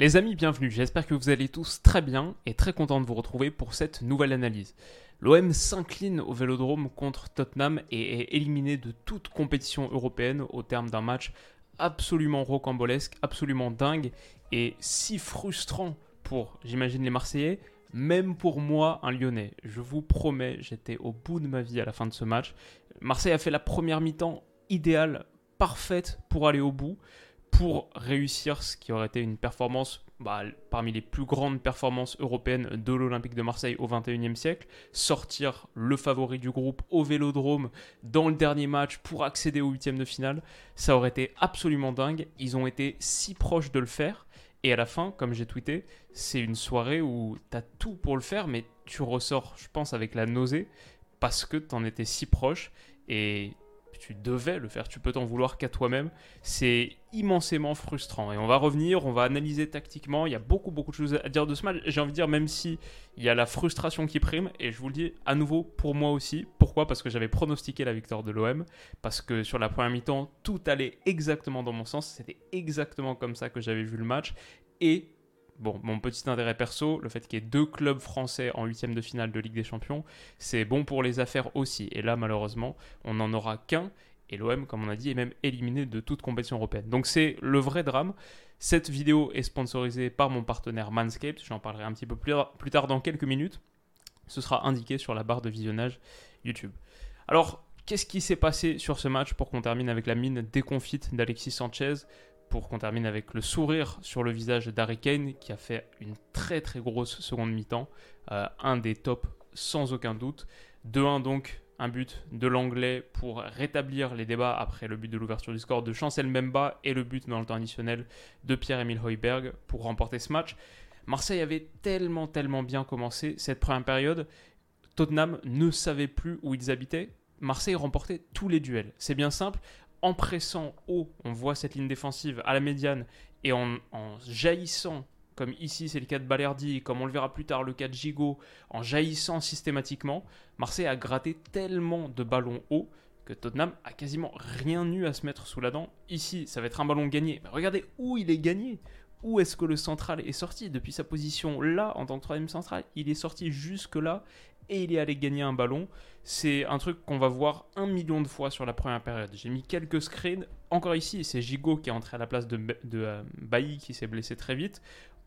Les amis, bienvenue. J'espère que vous allez tous très bien et très content de vous retrouver pour cette nouvelle analyse. L'OM s'incline au Vélodrome contre Tottenham et est éliminé de toute compétition européenne au terme d'un match absolument rocambolesque, absolument dingue et si frustrant pour, j'imagine, les Marseillais, même pour moi, un Lyonnais. Je vous promets, j'étais au bout de ma vie à la fin de ce match. Marseille a fait la première mi-temps idéale, parfaite pour aller au bout pour réussir ce qui aurait été une performance bah, parmi les plus grandes performances européennes de l'Olympique de Marseille au XXIe siècle, sortir le favori du groupe au Vélodrome dans le dernier match pour accéder au huitième de finale, ça aurait été absolument dingue. Ils ont été si proches de le faire. Et à la fin, comme j'ai tweeté, c'est une soirée où tu as tout pour le faire, mais tu ressors, je pense, avec la nausée parce que tu en étais si proche. Et tu devais le faire, tu peux t'en vouloir qu'à toi-même. C'est immensément frustrant. Et on va revenir, on va analyser tactiquement. Il y a beaucoup, beaucoup de choses à dire de ce match. J'ai envie de dire, même si il y a la frustration qui prime, et je vous le dis à nouveau pour moi aussi. Pourquoi? Parce que j'avais pronostiqué la victoire de l'OM. Parce que sur la première mi-temps, tout allait exactement dans mon sens. C'était exactement comme ça que j'avais vu le match. Et bon, mon petit intérêt perso, le fait qu'il y ait deux clubs français en huitième de finale de Ligue des Champions, c'est bon pour les affaires aussi. Et là, malheureusement, on n'en aura qu'un. Et l'OM, comme on a dit, est même éliminé de toute compétition européenne. Donc c'est le vrai drame. Cette vidéo est sponsorisée par mon partenaire Manscaped. J'en parlerai un petit peu plus, tard dans quelques minutes. Ce sera indiqué sur la barre de visionnage YouTube. Alors, qu'est-ce qui s'est passé sur ce match pour qu'on termine avec la mine déconfite d'Alexis Sanchez? Pour qu'on termine avec le sourire sur le visage d'Harry Kane qui a fait une très très grosse seconde mi-temps, euh, un des tops sans aucun doute. 2-1 donc, un but de l'anglais pour rétablir les débats après le but de l'ouverture du score de Chancel Memba et le but dans le temps additionnel de Pierre-Emile Heuberg pour remporter ce match. Marseille avait tellement tellement bien commencé cette première période. Tottenham ne savait plus où ils habitaient. Marseille remportait tous les duels. C'est bien simple en pressant haut, on voit cette ligne défensive à la médiane, et en, jaillissant, comme ici c'est le cas de Balerdi, comme on le verra plus tard le cas de Gigot, en jaillissant systématiquement, Marseille a gratté tellement de ballons hauts que Tottenham a quasiment rien eu à se mettre sous la dent. Ici, ça va être un ballon gagné. Mais regardez où il est gagné. Où est-ce que le central est sorti Depuis sa position là, en tant que troisième central, il est sorti jusque là et il est allé gagner un ballon. C'est un truc qu'on va voir un million de fois sur la première période. J'ai mis quelques screens. Encore ici, c'est Gigot qui est entré à la place de, euh, Bailly qui s'est blessé très vite.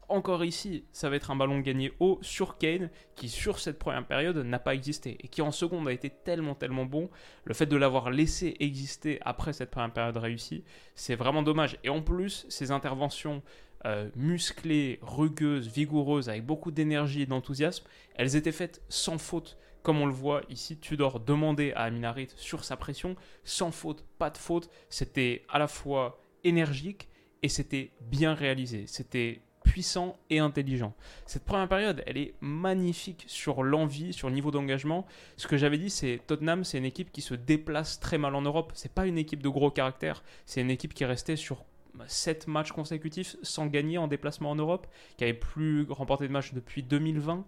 Encore ici, ça va être un ballon gagné haut sur Kane qui sur cette première période n'a pas existé et qui en seconde a été tellement tellement bon. Le fait de l'avoir laissé exister après cette première période réussie, c'est vraiment dommage. Et en plus, ces interventions euh, musclées, rugueuses, vigoureuses, avec beaucoup d'énergie et d'enthousiasme, elles étaient faites sans faute. Comme on le voit ici, Tudor demandait à Aminarit sur sa pression, sans faute, pas de faute. C'était à la fois énergique et c'était bien réalisé. C'était puissant et intelligent. Cette première période, elle est magnifique sur l'envie, sur le niveau d'engagement. Ce que j'avais dit, c'est Tottenham, c'est une équipe qui se déplace très mal en Europe. C'est pas une équipe de gros caractère. C'est une équipe qui est restée sur 7 matchs consécutifs sans gagner en déplacement en Europe, qui avait plus remporté de matchs depuis 2020,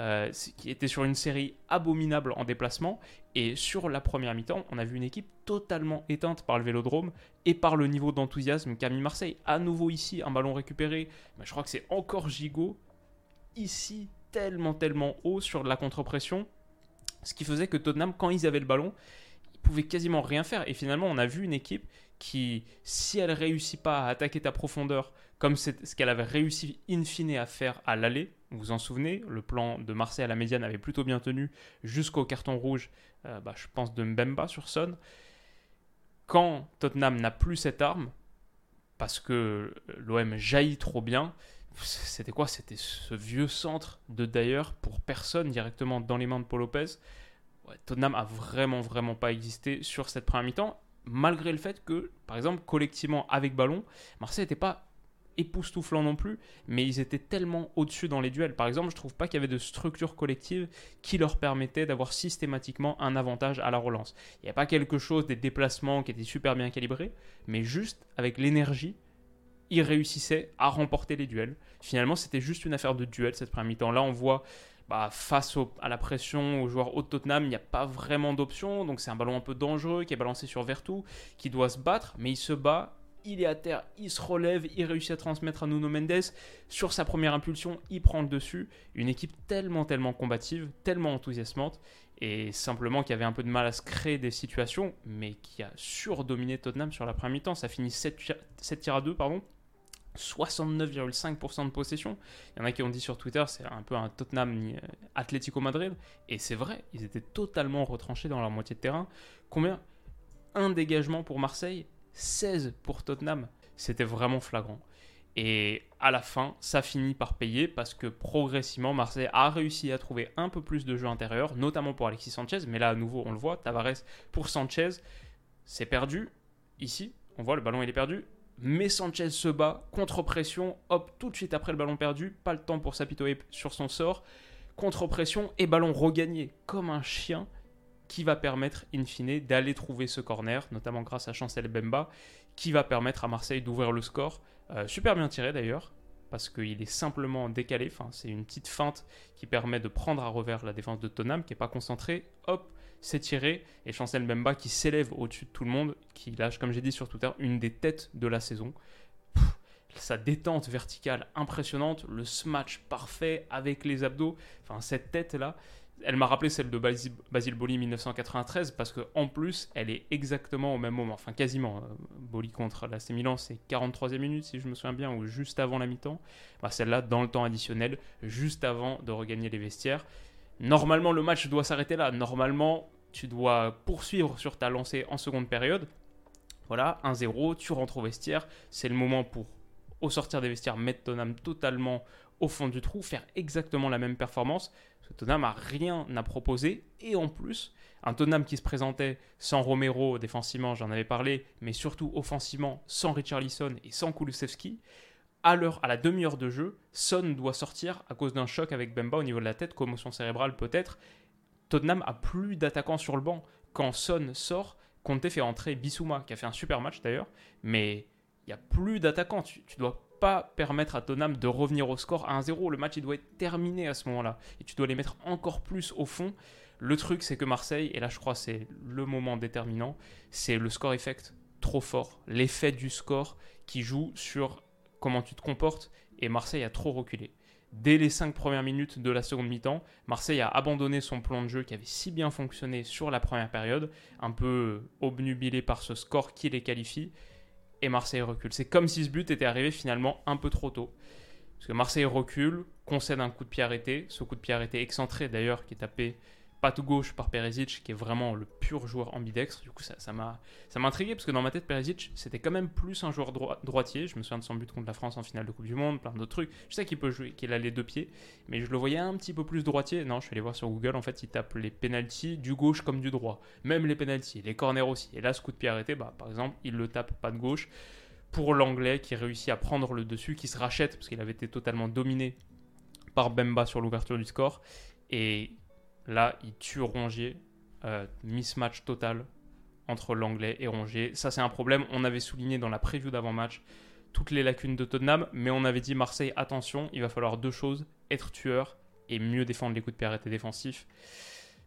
euh, qui était sur une série abominable en déplacement. Et sur la première mi-temps, on a vu une équipe totalement éteinte par le vélodrome et par le niveau d'enthousiasme qu'a mis Marseille. À nouveau ici, un ballon récupéré, mais je crois que c'est encore Gigot. Ici, tellement, tellement haut sur la contre-pression. Ce qui faisait que Tottenham, quand ils avaient le ballon, ils pouvaient quasiment rien faire. Et finalement, on a vu une équipe qui, si elle réussit pas à attaquer ta profondeur, comme c'est ce qu'elle avait réussi in fine à faire à l'aller, vous vous en souvenez, le plan de Marseille à la médiane avait plutôt bien tenu jusqu'au carton rouge, euh, bah, je pense, de Mbemba sur Son. Quand Tottenham n'a plus cette arme, parce que l'OM jaillit trop bien, c'était quoi? C'était ce vieux centre de d'ailleurs pour personne directement dans les mains de Paul Lopez. Tottenham a vraiment, vraiment pas existé sur cette première mi-temps malgré le fait que, par exemple, collectivement avec ballon, Marseille n'était pas époustouflant non plus, mais ils étaient tellement au-dessus dans les duels. Par exemple, je trouve pas qu'il y avait de structure collective qui leur permettait d'avoir systématiquement un avantage à la relance. Il n'y a pas quelque chose des déplacements qui étaient super bien calibrés, mais juste avec l'énergie, ils réussissaient à remporter les duels. Finalement, c'était juste une affaire de duel cette première mi-temps. Là, on voit bah, face à la pression aux joueurs haut de Tottenham, il n'y a pas vraiment d'option. Donc c'est un ballon un peu dangereux qui est balancé sur Vertu, qui doit se battre, mais il se bat il est à terre, il se relève, il réussit à transmettre à Nuno Mendes. Sur sa première impulsion, il prend le dessus. Une équipe tellement, tellement combative, tellement enthousiasmante, et simplement qui avait un peu de mal à se créer des situations, mais qui a surdominé Tottenham sur la première mi-temps. Ça finit 7, 7 tirs à 2, pardon. 69,5% de possession. Il y en a qui ont dit sur Twitter, c'est un peu un Tottenham euh, Atlético Madrid. Et c'est vrai, ils étaient totalement retranchés dans leur moitié de terrain. Combien? Un dégagement pour Marseille, 16 pour Tottenham. C'était vraiment flagrant. Et à la fin, ça finit par payer parce que progressivement, Marseille a réussi à trouver un peu plus de jeu intérieur, notamment pour Alexis Sanchez. Mais là, à nouveau, on le voit, Tavares pour Sanchez, c'est perdu. Ici, on voit le ballon, il est perdu mais Sanchez se bat, contre-pression, hop, tout de suite après le ballon perdu, pas le temps pour s'apitoyer sur son sort, contre-pression et ballon regagné, comme un chien, qui va permettre, in fine, d'aller trouver ce corner, notamment grâce à Chancel Bemba, qui va permettre à Marseille d'ouvrir le score. Euh, super bien tiré d'ailleurs, parce qu'il est simplement décalé, enfin, c'est une petite feinte qui permet de prendre à revers la défense de Tonham, qui n'est pas concentrée, hop, tiré, et Chancel Mbemba qui s'élève au-dessus de tout le monde, qui lâche, comme j'ai dit sur Twitter, une des têtes de la saison. sa détente verticale impressionnante, le smash parfait avec les abdos, enfin cette tête-là, elle m'a rappelé celle de Basile Boli 1993 parce que en plus elle est exactement au même moment, enfin quasiment. Euh, Boli contre l'AC Milan c'est 43e minute si je me souviens bien ou juste avant la mi-temps. Bah, celle-là dans le temps additionnel, juste avant de regagner les vestiaires. Normalement, le match doit s'arrêter là. Normalement, tu dois poursuivre sur ta lancée en seconde période. Voilà, 1-0, tu rentres au vestiaire. C'est le moment pour, au sortir des vestiaires, mettre Tonham totalement au fond du trou, faire exactement la même performance. Parce que Tonham n'a rien à proposer. Et en plus, un Tonham qui se présentait sans Romero défensivement, j'en avais parlé, mais surtout offensivement, sans Richarlison et sans Kulusevski à à la demi-heure de jeu, Son doit sortir à cause d'un choc avec Bemba au niveau de la tête, commotion cérébrale peut-être. Tottenham a plus d'attaquants sur le banc. Quand Son sort, Conte fait entrer Bissouma, qui a fait un super match d'ailleurs, mais il n'y a plus d'attaquants. Tu, ne dois pas permettre à Tottenham de revenir au score à 1-0. Le match, il doit être terminé à ce moment-là. Et tu dois les mettre encore plus au fond. Le truc, c'est que Marseille, et là je crois c'est le moment déterminant, c'est le score effect trop fort. L'effet du score qui joue sur comment tu te comportes, et Marseille a trop reculé. Dès les 5 premières minutes de la seconde mi-temps, Marseille a abandonné son plan de jeu qui avait si bien fonctionné sur la première période, un peu obnubilé par ce score qui les qualifie, et Marseille recule. C'est comme si ce but était arrivé finalement un peu trop tôt. Parce que Marseille recule, concède un coup de pied arrêté, ce coup de pied arrêté excentré d'ailleurs qui est tapé patte gauche par Perisic, qui est vraiment le pur joueur ambidextre. Du coup, ça m'a ça, intrigué parce que dans ma tête, Perisic, c'était quand même plus un joueur droitier. Je me souviens de son but contre la France en finale de Coupe du Monde, plein d'autres trucs. Je sais qu'il peut jouer, qu'il a les deux pieds, mais je le voyais un petit peu plus droitier. Non, je suis allé voir sur Google, en fait, il tape les penalties du gauche comme du droit. Même les penalties, les corners aussi. Et là, ce coup de pied arrêté, bah, par exemple, il le tape pas de gauche. Pour l'anglais qui réussit à prendre le dessus, qui se rachète parce qu'il avait été totalement dominé par Bemba sur l'ouverture du score. Et Là, il tue Rongier. Euh, mismatch total entre l'anglais et Rongier. Ça, c'est un problème. On avait souligné dans la preview d'avant-match toutes les lacunes de Tottenham, mais on avait dit Marseille, attention, il va falloir deux choses être tueur et mieux défendre les coups de pied arrêtés défensifs.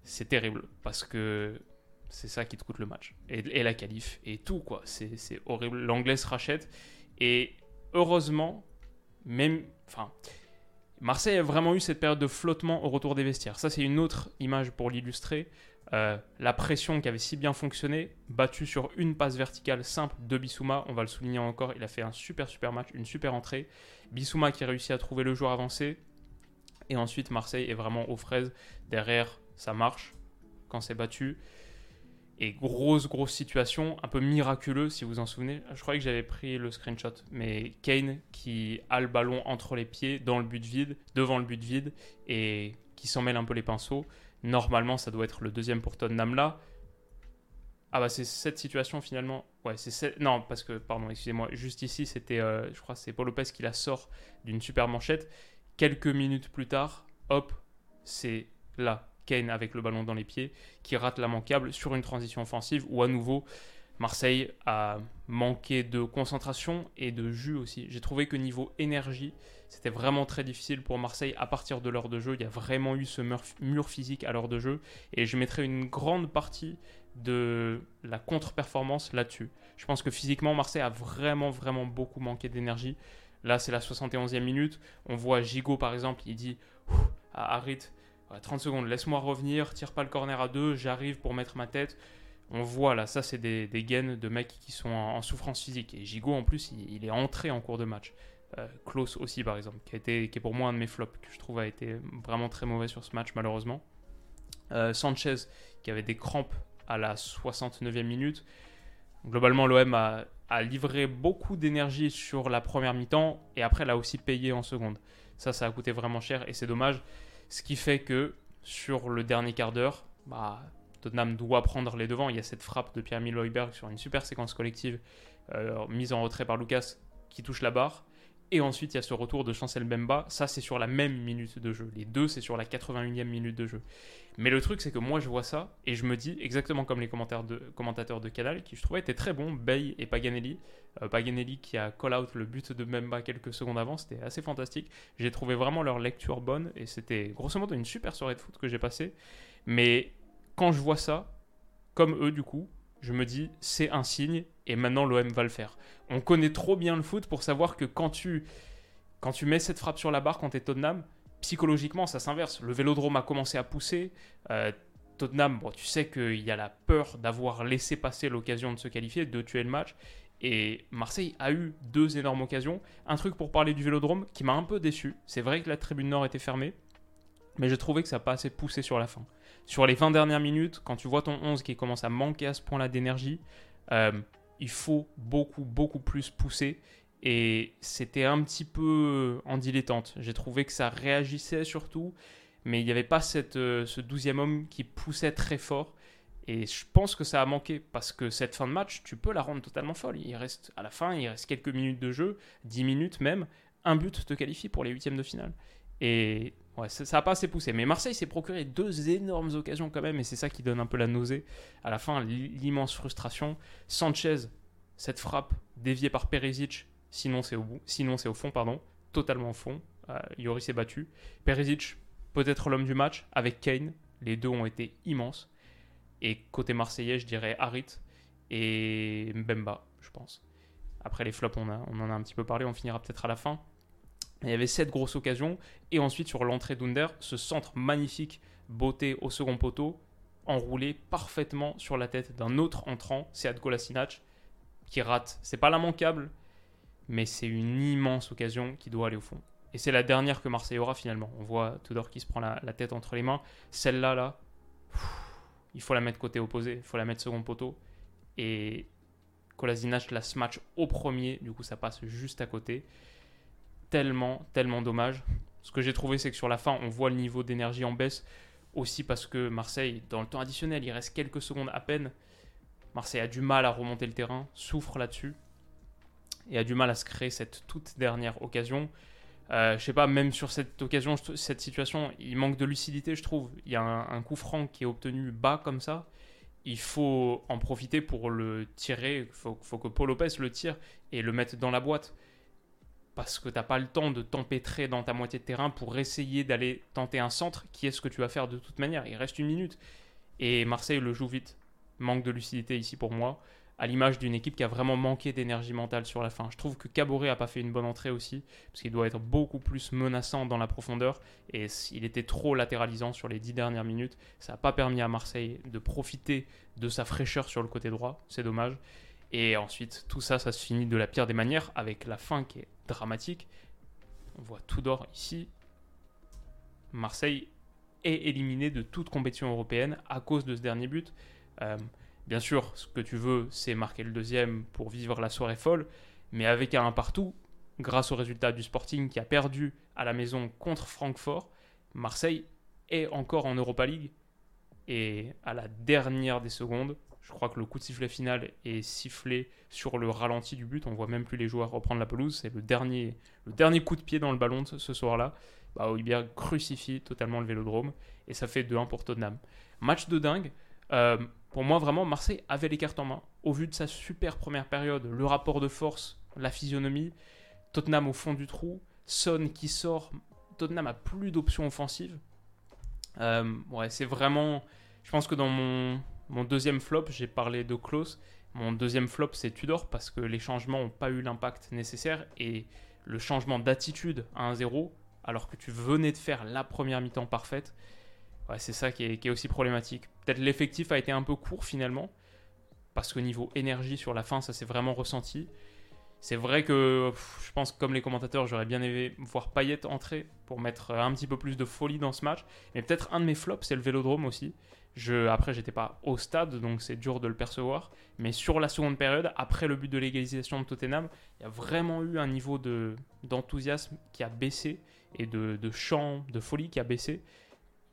C'est terrible parce que c'est ça qui te coûte le match. Et, la qualif et tout, quoi. C'est horrible. L'anglais se rachète et heureusement, même. Enfin Marseille a vraiment eu cette période de flottement au retour des vestiaires. Ça, c'est une autre image pour l'illustrer. Euh, la pression qui avait si bien fonctionné, battue sur une passe verticale simple de Bissouma, on va le souligner encore, il a fait un super super match, une super entrée. Bissouma qui a réussi à trouver le joueur avancé. Et ensuite, Marseille est vraiment aux fraises. Derrière, ça marche quand c'est battu. Et grosse, grosse situation, un peu miraculeuse si vous en souvenez. Je croyais que j'avais pris le screenshot, mais Kane qui a le ballon entre les pieds dans le but vide, devant le but vide, et qui s'en mêle un peu les pinceaux. Normalement, ça doit être le deuxième pour Tottenham là. Ah bah c'est cette situation finalement. Ouais, c'est non parce que pardon, excusez-moi, juste ici c'était, euh, je crois c'est Paul Lopez qui la sort d'une super manchette. Quelques minutes plus tard, hop, c'est là Kane avec le ballon dans les pieds, qui rate la manquable sur une transition offensive où à nouveau Marseille a manqué de concentration et de jus aussi. J'ai trouvé que niveau énergie, c'était vraiment très difficile pour Marseille à partir de l'heure de jeu. Il y a vraiment eu ce mur physique à l'heure de jeu. Et je mettrai une grande partie de la contre-performance là-dessus. Je pense que physiquement, Marseille a vraiment, vraiment beaucoup manqué d'énergie. Là, c'est la 71e minute. On voit Gigot, par exemple, il dit à Harit 30 secondes, laisse-moi revenir, tire pas le corner à deux, j'arrive pour mettre ma tête. On voit là, ça, c'est des, des, gaines de mecs qui sont en, souffrance physique. Et Gigot, en plus, il, est entré en cours de match. Euh, Klaus aussi, par exemple, qui, a été, qui est pour moi un de mes flops, que je trouve a été vraiment très mauvais sur ce match, malheureusement. Euh, Sanchez, qui avait des crampes à la 69e minute. Globalement, l'OM a, livré beaucoup d'énergie sur la première mi-temps et après l'a aussi payé en seconde. Ça, ça a coûté vraiment cher et c'est dommage. Ce qui fait que sur le dernier quart d'heure, bah, Tottenham doit prendre les devants. Il y a cette frappe de Pierre-Emile sur une super séquence collective euh, mise en retrait par Lucas qui touche la barre. Et ensuite, il y a ce retour de Chancel Bemba. Ça, c'est sur la même minute de jeu. Les deux, c'est sur la 81e minute de jeu. Mais le truc, c'est que moi, je vois ça et je me dis, exactement comme les commentaires de, commentateurs de Canal, qui je trouvais étaient très bons, Bay et Paganelli. Euh, Paganelli qui a call-out le but de Bemba quelques secondes avant, c'était assez fantastique. J'ai trouvé vraiment leur lecture bonne et c'était grosso modo une super soirée de foot que j'ai passée. Mais quand je vois ça, comme eux, du coup, je me dis, c'est un signe et maintenant l'OM va le faire. On connaît trop bien le foot pour savoir que quand tu, quand tu mets cette frappe sur la barre quand tu es Tottenham, psychologiquement ça s'inverse. Le vélodrome a commencé à pousser. Euh, Tottenham, bon, tu sais qu'il y a la peur d'avoir laissé passer l'occasion de se qualifier, de tuer le match. Et Marseille a eu deux énormes occasions. Un truc pour parler du vélodrome qui m'a un peu déçu. C'est vrai que la tribune nord était fermée, mais j'ai trouvé que ça n'a pas assez poussé sur la fin. Sur les 20 dernières minutes, quand tu vois ton 11 qui commence à manquer à ce point-là d'énergie, euh, il faut beaucoup, beaucoup plus pousser. Et c'était un petit peu en dilettante. J'ai trouvé que ça réagissait surtout, mais il n'y avait pas cette, euh, ce douzième homme qui poussait très fort. Et je pense que ça a manqué parce que cette fin de match, tu peux la rendre totalement folle. Il reste à la fin, il reste quelques minutes de jeu, 10 minutes même. Un but te qualifie pour les huitièmes de finale. Et ouais, ça n'a pas assez poussé. Mais Marseille s'est procuré deux énormes occasions quand même, et c'est ça qui donne un peu la nausée. À la fin, l'immense frustration. Sanchez, cette frappe déviée par Perisic, sinon c'est au bout, sinon c'est au fond, pardon, totalement au fond. Euh, Yoris s'est battu. Perisic, peut-être l'homme du match, avec Kane. Les deux ont été immenses. Et côté marseillais, je dirais Harit et Mbemba, je pense. Après les flops, on, on en a un petit peu parlé, on finira peut-être à la fin. Il y avait cette grosse occasion. Et ensuite, sur l'entrée d'Under, ce centre magnifique, beauté au second poteau, enroulé parfaitement sur la tête d'un autre entrant, c'est Adkolasinac, qui rate. C'est pas l'immanquable, mais c'est une immense occasion qui doit aller au fond. Et c'est la dernière que Marseille aura finalement. On voit Tudor qui se prend la, tête entre les mains. Celle-là, là, il faut la mettre côté opposé, il faut la mettre second poteau. Et Kolasinac la smash au premier, du coup ça passe juste à côté tellement, tellement dommage. Ce que j'ai trouvé, c'est que sur la fin, on voit le niveau d'énergie en baisse. Aussi parce que Marseille, dans le temps additionnel, il reste quelques secondes à peine. Marseille a du mal à remonter le terrain, souffre là-dessus. Et a du mal à se créer cette toute dernière occasion. Euh, je sais pas, même sur cette occasion, cette situation, il manque de lucidité, je trouve. Il y a un, coup franc qui est obtenu bas comme ça. Il faut en profiter pour le tirer. Il faut, faut, que Paul Lopez le tire et le mette dans la boîte parce que tu n'as pas le temps de t'empêtrer dans ta moitié de terrain pour essayer d'aller tenter un centre, qui est ce que tu vas faire de toute manière. Il reste une minute. Et Marseille le joue vite. Manque de lucidité ici pour moi, à l'image d'une équipe qui a vraiment manqué d'énergie mentale sur la fin. Je trouve que Caboret a pas fait une bonne entrée aussi, parce qu'il doit être beaucoup plus menaçant dans la profondeur, et il était trop latéralisant sur les dix dernières minutes. Ça n'a pas permis à Marseille de profiter de sa fraîcheur sur le côté droit, c'est dommage. Et ensuite, tout ça, ça se finit de la pire des manières, avec la fin qui est dramatique. On voit tout d'or ici. Marseille est éliminé de toute compétition européenne à cause de ce dernier but. Euh, bien sûr, ce que tu veux, c'est marquer le deuxième pour vivre la soirée folle, mais avec un partout, grâce au résultat du Sporting qui a perdu à la maison contre Francfort, Marseille est encore en Europa League. Et à la dernière des secondes, je crois que le coup de sifflet final est sifflé sur le ralenti du but. On voit même plus les joueurs reprendre la pelouse. C'est le dernier, le dernier coup de pied dans le ballon ce, soir-là. Bah, crucifie totalement le vélodrome. Et ça fait 2-1 pour Tottenham. Match de dingue. Euh, pour moi, vraiment, Marseille avait les cartes en main. Au vu de sa super première période, le rapport de force, la physionomie, Tottenham au fond du trou, Son qui sort. Tottenham a plus d'options offensives. Euh, ouais, c'est vraiment. Je pense que dans mon, Mon deuxième flop, j'ai parlé de Klaus. Mon deuxième flop, c'est Tudor parce que les changements n'ont pas eu l'impact nécessaire et le changement d'attitude à 1-0, alors que tu venais de faire la première mi-temps parfaite, c'est ça qui est, aussi problématique. Peut-être l'effectif a été un peu court finalement, parce qu'au niveau énergie sur la fin, ça s'est vraiment ressenti. C'est vrai que je pense comme les commentateurs, j'aurais bien aimé voir Payet entrer pour mettre un petit peu plus de folie dans ce match. Mais peut-être un de mes flops, c'est le Vélodrome aussi. Je, après, j'étais pas au stade, donc c'est dur de le percevoir. Mais sur la seconde période, après le but de l'égalisation de Tottenham, il y a vraiment eu un niveau d'enthousiasme qui a baissé et de, de chant, de folie qui a baissé.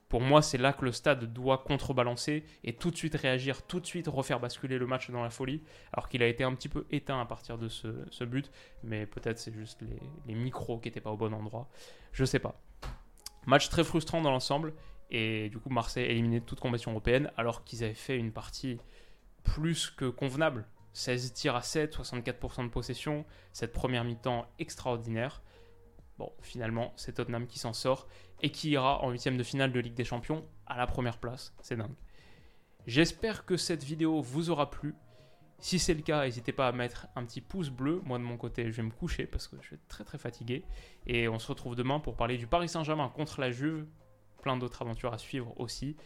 Pour moi, c'est là que le stade doit contrebalancer et tout de suite réagir, tout de suite refaire basculer le match dans la folie, alors qu'il a été un petit peu éteint à partir de ce, but, mais peut-être c'est juste les, micros qui n'étaient pas au bon endroit. Je sais pas. Match très frustrant dans l'ensemble, et du coup, Marseille éliminé de toute compétition européenne, alors qu'ils avaient fait une partie plus que convenable. 16 tirs à 7, 64% de possession, cette première mi-temps extraordinaire. Bon, finalement, c'est Tottenham qui s'en sort et qui ira en huitième de finale de Ligue des Champions à la première place. C'est dingue. J'espère que cette vidéo vous aura plu. Si c'est le cas, n'hésitez pas à mettre un petit pouce bleu. Moi de mon côté, je vais me coucher parce que je suis très très fatigué. Et on se retrouve demain pour parler du Paris Saint-Germain contre la Juve. Plein d'autres aventures à suivre aussi.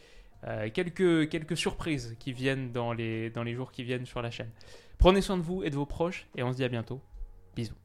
Euh, quelques, quelques surprises qui viennent dans les, dans les jours qui viennent sur la chaîne. Prenez soin de vous et de vos proches et on se dit à bientôt. Bisous.